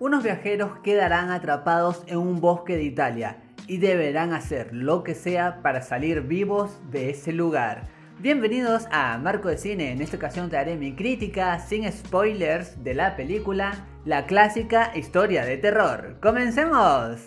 Unos viajeros quedarán atrapados en un bosque de Italia y deberán hacer lo que sea para salir vivos de ese lugar. Bienvenidos a Marco de Cine, en esta ocasión te haré mi crítica sin spoilers de la película La clásica historia de terror. ¡Comencemos!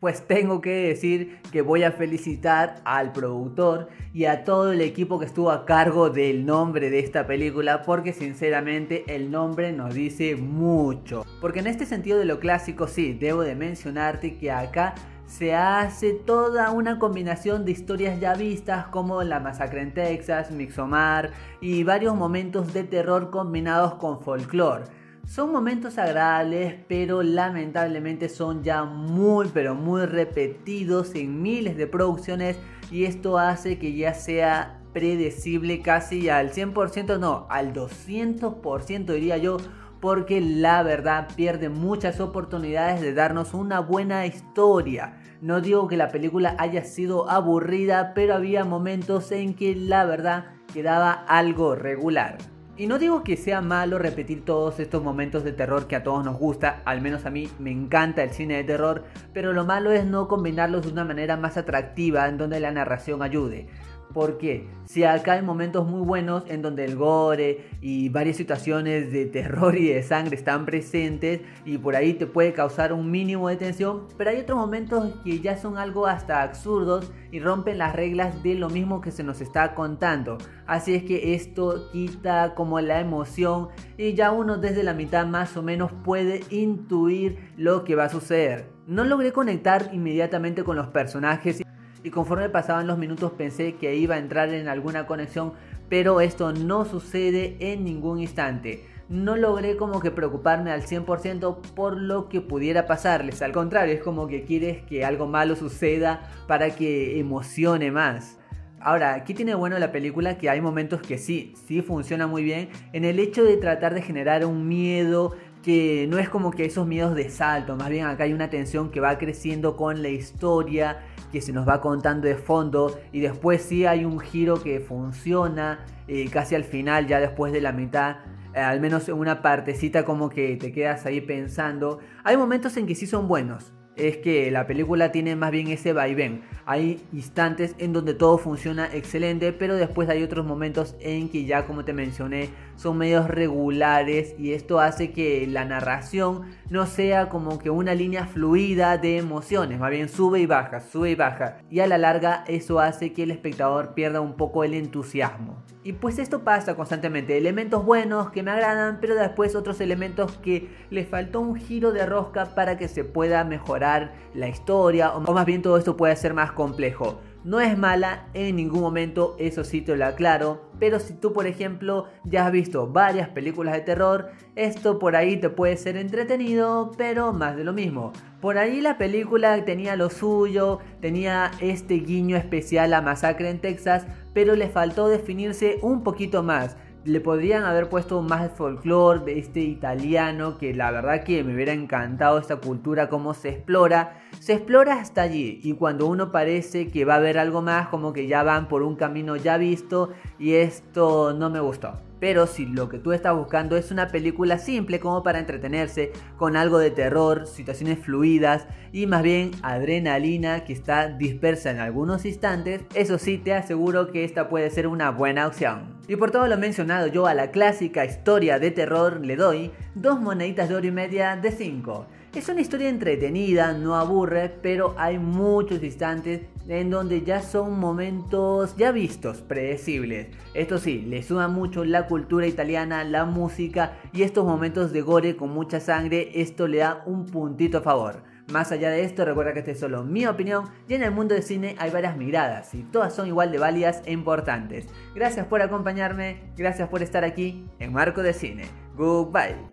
Pues tengo que decir que voy a felicitar al productor y a todo el equipo que estuvo a cargo del nombre de esta película porque sinceramente el nombre nos dice mucho. Porque en este sentido de lo clásico sí, debo de mencionarte que acá se hace toda una combinación de historias ya vistas como La Masacre en Texas, Mixomar y varios momentos de terror combinados con folclore. Son momentos agradables, pero lamentablemente son ya muy, pero muy repetidos en miles de producciones y esto hace que ya sea predecible casi al 100%, no, al 200% diría yo, porque la verdad pierde muchas oportunidades de darnos una buena historia. No digo que la película haya sido aburrida, pero había momentos en que la verdad quedaba algo regular. Y no digo que sea malo repetir todos estos momentos de terror que a todos nos gusta, al menos a mí me encanta el cine de terror, pero lo malo es no combinarlos de una manera más atractiva en donde la narración ayude. Porque si acá hay momentos muy buenos en donde el gore y varias situaciones de terror y de sangre están presentes y por ahí te puede causar un mínimo de tensión, pero hay otros momentos que ya son algo hasta absurdos y rompen las reglas de lo mismo que se nos está contando. Así es que esto quita como la emoción y ya uno desde la mitad más o menos puede intuir lo que va a suceder. No logré conectar inmediatamente con los personajes y conforme pasaban los minutos pensé que iba a entrar en alguna conexión, pero esto no sucede en ningún instante. No logré como que preocuparme al 100% por lo que pudiera pasarles, al contrario, es como que quieres que algo malo suceda para que emocione más. Ahora, ¿qué tiene bueno la película? Que hay momentos que sí, sí funciona muy bien en el hecho de tratar de generar un miedo que no es como que esos miedos de salto, más bien acá hay una tensión que va creciendo con la historia que se nos va contando de fondo y después sí hay un giro que funciona eh, casi al final, ya después de la mitad, eh, al menos en una partecita como que te quedas ahí pensando. Hay momentos en que sí son buenos, es que la película tiene más bien ese vaivén. Hay instantes en donde todo funciona excelente, pero después hay otros momentos en que ya como te mencioné son medios regulares y esto hace que la narración no sea como que una línea fluida de emociones, más bien sube y baja, sube y baja. Y a la larga eso hace que el espectador pierda un poco el entusiasmo. Y pues esto pasa constantemente, elementos buenos que me agradan, pero después otros elementos que le faltó un giro de rosca para que se pueda la historia, o más bien todo esto puede ser más complejo. No es mala en ningún momento, eso sí te lo aclaro, pero si tú por ejemplo ya has visto varias películas de terror, esto por ahí te puede ser entretenido, pero más de lo mismo. Por ahí la película tenía lo suyo, tenía este guiño especial a Masacre en Texas, pero le faltó definirse un poquito más le podrían haber puesto más folclore de este italiano que la verdad que me hubiera encantado esta cultura cómo se explora. Se explora hasta allí y cuando uno parece que va a haber algo más como que ya van por un camino ya visto y esto no me gustó pero si lo que tú estás buscando es una película simple como para entretenerse, con algo de terror, situaciones fluidas y más bien adrenalina que está dispersa en algunos instantes, eso sí te aseguro que esta puede ser una buena opción. Y por todo lo mencionado yo a la clásica historia de terror le doy dos moneditas de oro y media de 5. Es una historia entretenida, no aburre, pero hay muchos instantes en donde ya son momentos ya vistos, predecibles. Esto sí, le suma mucho la cultura italiana, la música y estos momentos de gore con mucha sangre, esto le da un puntito a favor. Más allá de esto, recuerda que esta es solo mi opinión y en el mundo del cine hay varias miradas y todas son igual de válidas e importantes. Gracias por acompañarme, gracias por estar aquí en Marco de Cine. Goodbye.